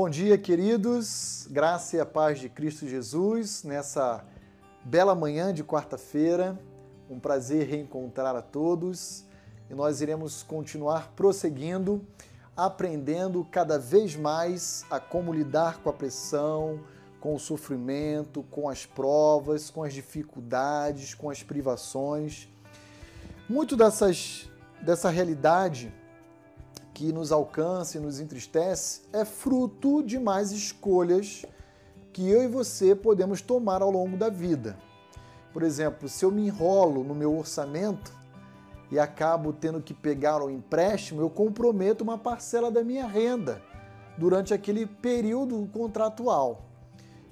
Bom dia, queridos. Graça e a paz de Cristo Jesus nessa bela manhã de quarta-feira. Um prazer reencontrar a todos e nós iremos continuar prosseguindo, aprendendo cada vez mais a como lidar com a pressão, com o sofrimento, com as provas, com as dificuldades, com as privações. Muito dessas, dessa realidade que nos alcança e nos entristece é fruto de mais escolhas que eu e você podemos tomar ao longo da vida. Por exemplo, se eu me enrolo no meu orçamento e acabo tendo que pegar um empréstimo, eu comprometo uma parcela da minha renda durante aquele período contratual.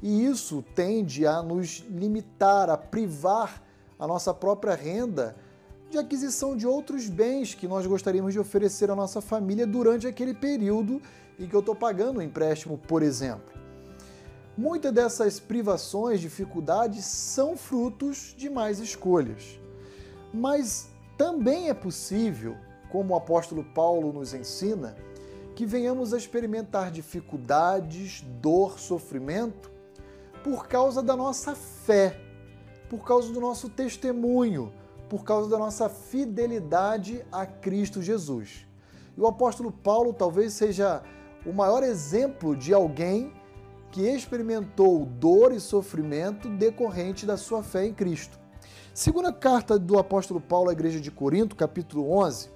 E isso tende a nos limitar, a privar a nossa própria renda de aquisição de outros bens que nós gostaríamos de oferecer à nossa família durante aquele período em que eu estou pagando o empréstimo, por exemplo. Muitas dessas privações, dificuldades são frutos de mais escolhas. Mas também é possível, como o apóstolo Paulo nos ensina, que venhamos a experimentar dificuldades, dor, sofrimento por causa da nossa fé, por causa do nosso testemunho, por causa da nossa fidelidade a Cristo Jesus. E o apóstolo Paulo talvez seja o maior exemplo de alguém que experimentou dor e sofrimento decorrente da sua fé em Cristo. Segunda carta do apóstolo Paulo à igreja de Corinto, capítulo 11,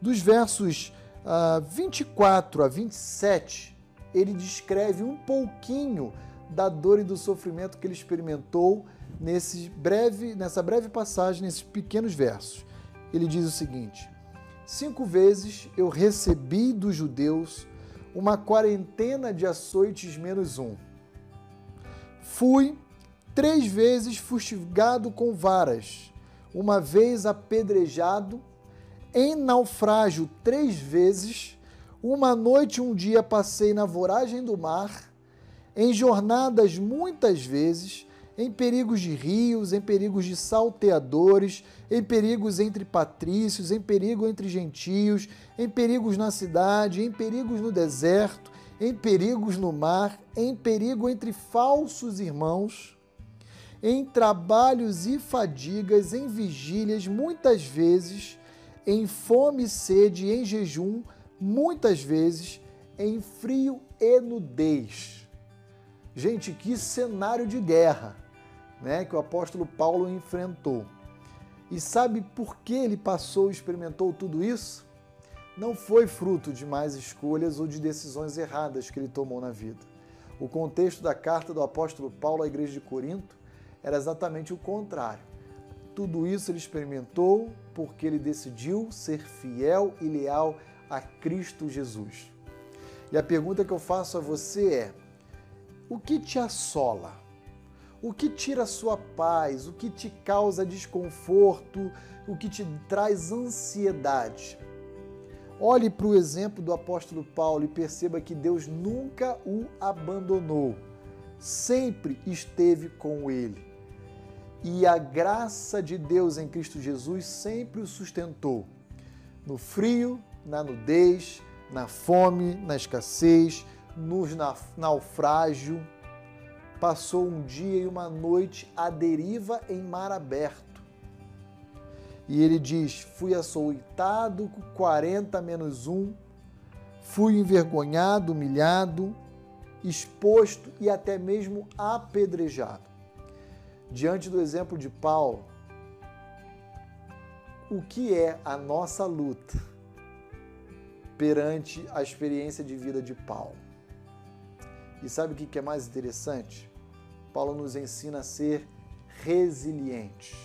dos versos uh, ah, 24 a 27, ele descreve um pouquinho da dor e do sofrimento que ele experimentou nesse breve, nessa breve passagem, nesses pequenos versos. Ele diz o seguinte: Cinco vezes eu recebi dos judeus uma quarentena de açoites menos um. Fui três vezes fustigado com varas, uma vez apedrejado, em naufrágio três vezes, uma noite um dia passei na voragem do mar, em jornadas muitas vezes, em perigos de rios, em perigos de salteadores, em perigos entre patrícios, em perigo entre gentios, em perigos na cidade, em perigos no deserto, em perigos no mar, em perigo entre falsos irmãos, em trabalhos e fadigas, em vigílias, muitas vezes, em fome e sede, em jejum, muitas vezes, em frio e nudez. Gente, que cenário de guerra! Né, que o apóstolo Paulo enfrentou. E sabe por que ele passou e experimentou tudo isso? Não foi fruto de mais escolhas ou de decisões erradas que ele tomou na vida. O contexto da carta do apóstolo Paulo à igreja de Corinto era exatamente o contrário. Tudo isso ele experimentou porque ele decidiu ser fiel e leal a Cristo Jesus. E a pergunta que eu faço a você é: o que te assola? O que tira sua paz, o que te causa desconforto, o que te traz ansiedade. Olhe para o exemplo do apóstolo Paulo e perceba que Deus nunca o abandonou, sempre esteve com ele. E a graça de Deus em Cristo Jesus sempre o sustentou. No frio, na nudez, na fome, na escassez, no naufrágio, passou um dia e uma noite à deriva em mar aberto. E ele diz: Fui açoitado com 40 menos um, fui envergonhado, humilhado, exposto e até mesmo apedrejado. Diante do exemplo de Paulo, o que é a nossa luta perante a experiência de vida de Paulo? E sabe o que é mais interessante? Paulo nos ensina a ser resilientes.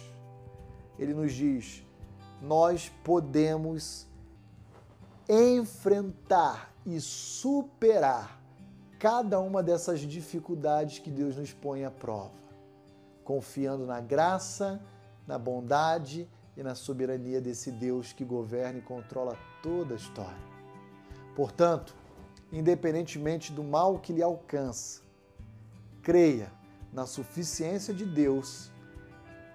Ele nos diz: nós podemos enfrentar e superar cada uma dessas dificuldades que Deus nos põe à prova, confiando na graça, na bondade e na soberania desse Deus que governa e controla toda a história. Portanto, independentemente do mal que lhe alcança, creia na suficiência de Deus,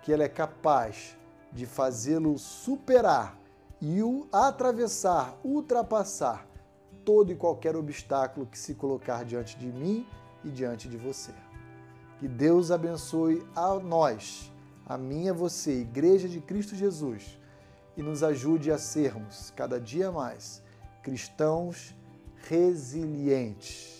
que Ele é capaz de fazê-lo superar e o atravessar, ultrapassar todo e qualquer obstáculo que se colocar diante de mim e diante de você. Que Deus abençoe a nós, a mim e a você, Igreja de Cristo Jesus, e nos ajude a sermos cada dia mais cristãos resilientes.